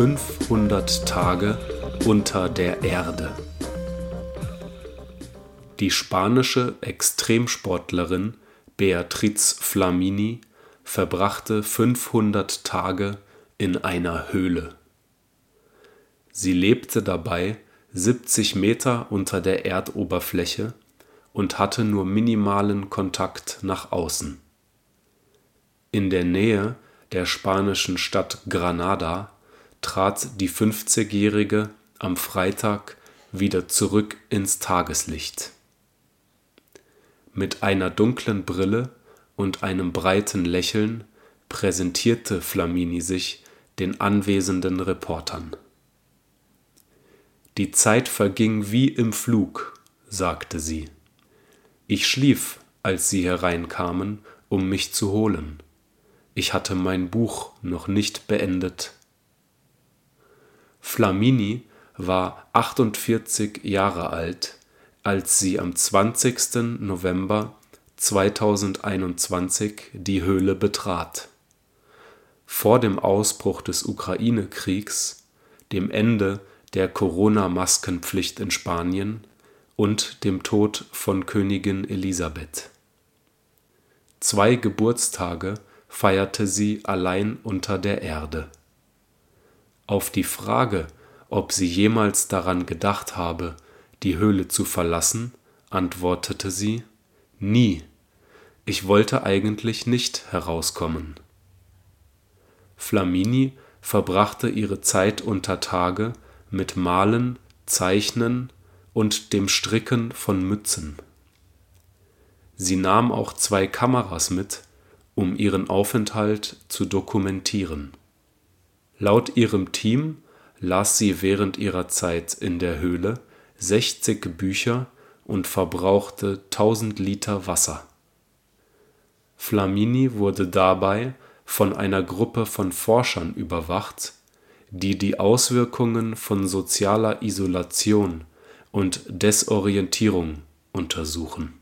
500 Tage unter der Erde. Die spanische Extremsportlerin Beatriz Flamini verbrachte 500 Tage in einer Höhle. Sie lebte dabei 70 Meter unter der Erdoberfläche und hatte nur minimalen Kontakt nach außen. In der Nähe der spanischen Stadt Granada trat die 50-Jährige am Freitag wieder zurück ins Tageslicht. Mit einer dunklen Brille und einem breiten Lächeln präsentierte Flamini sich den anwesenden Reportern. Die Zeit verging wie im Flug, sagte sie. Ich schlief, als Sie hereinkamen, um mich zu holen. Ich hatte mein Buch noch nicht beendet. Flamini war 48 Jahre alt, als sie am 20. November 2021 die Höhle betrat. Vor dem Ausbruch des Ukraine-Kriegs, dem Ende der Corona-Maskenpflicht in Spanien und dem Tod von Königin Elisabeth. Zwei Geburtstage feierte sie allein unter der Erde. Auf die Frage, ob sie jemals daran gedacht habe, die Höhle zu verlassen, antwortete sie Nie. Ich wollte eigentlich nicht herauskommen. Flamini verbrachte ihre Zeit unter Tage mit Malen, Zeichnen und dem Stricken von Mützen. Sie nahm auch zwei Kameras mit, um ihren Aufenthalt zu dokumentieren. Laut ihrem Team las sie während ihrer Zeit in der Höhle 60 Bücher und verbrauchte 1000 Liter Wasser. Flamini wurde dabei von einer Gruppe von Forschern überwacht, die die Auswirkungen von sozialer Isolation und Desorientierung untersuchen.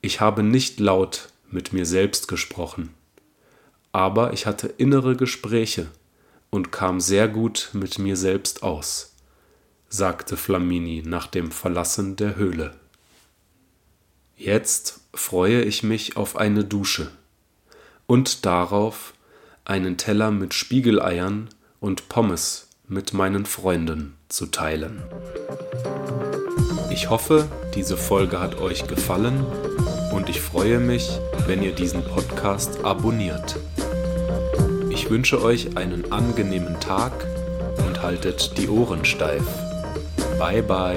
Ich habe nicht laut mit mir selbst gesprochen aber ich hatte innere Gespräche und kam sehr gut mit mir selbst aus, sagte Flamini nach dem Verlassen der Höhle. Jetzt freue ich mich auf eine Dusche und darauf, einen Teller mit Spiegeleiern und Pommes mit meinen Freunden zu teilen. Ich hoffe, diese Folge hat euch gefallen und ich freue mich, wenn ihr diesen Podcast abonniert. Ich wünsche euch einen angenehmen Tag und haltet die Ohren steif. Bye bye.